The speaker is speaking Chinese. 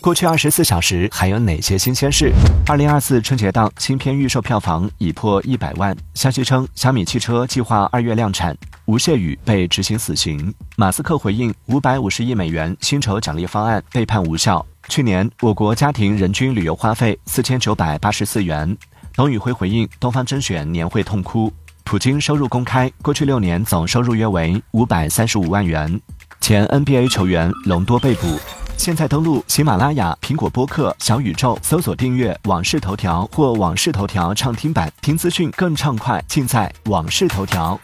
过去二十四小时还有哪些新鲜事？二零二四春节档新片预售票房已破一百万。消息称，小米汽车计划二月量产。吴谢宇被执行死刑。马斯克回应五百五十亿美元薪酬奖励方案被判无效。去年我国家庭人均旅游花费四千九百八十四元。董宇辉回应东方甄选年会痛哭。普京收入公开，过去六年总收入约为五百三十五万元。前 NBA 球员隆多被捕。现在登录喜马拉雅、苹果播客、小宇宙，搜索订阅《往事头条》或《往事头条》畅听版，听资讯更畅快，尽在《往事头条》。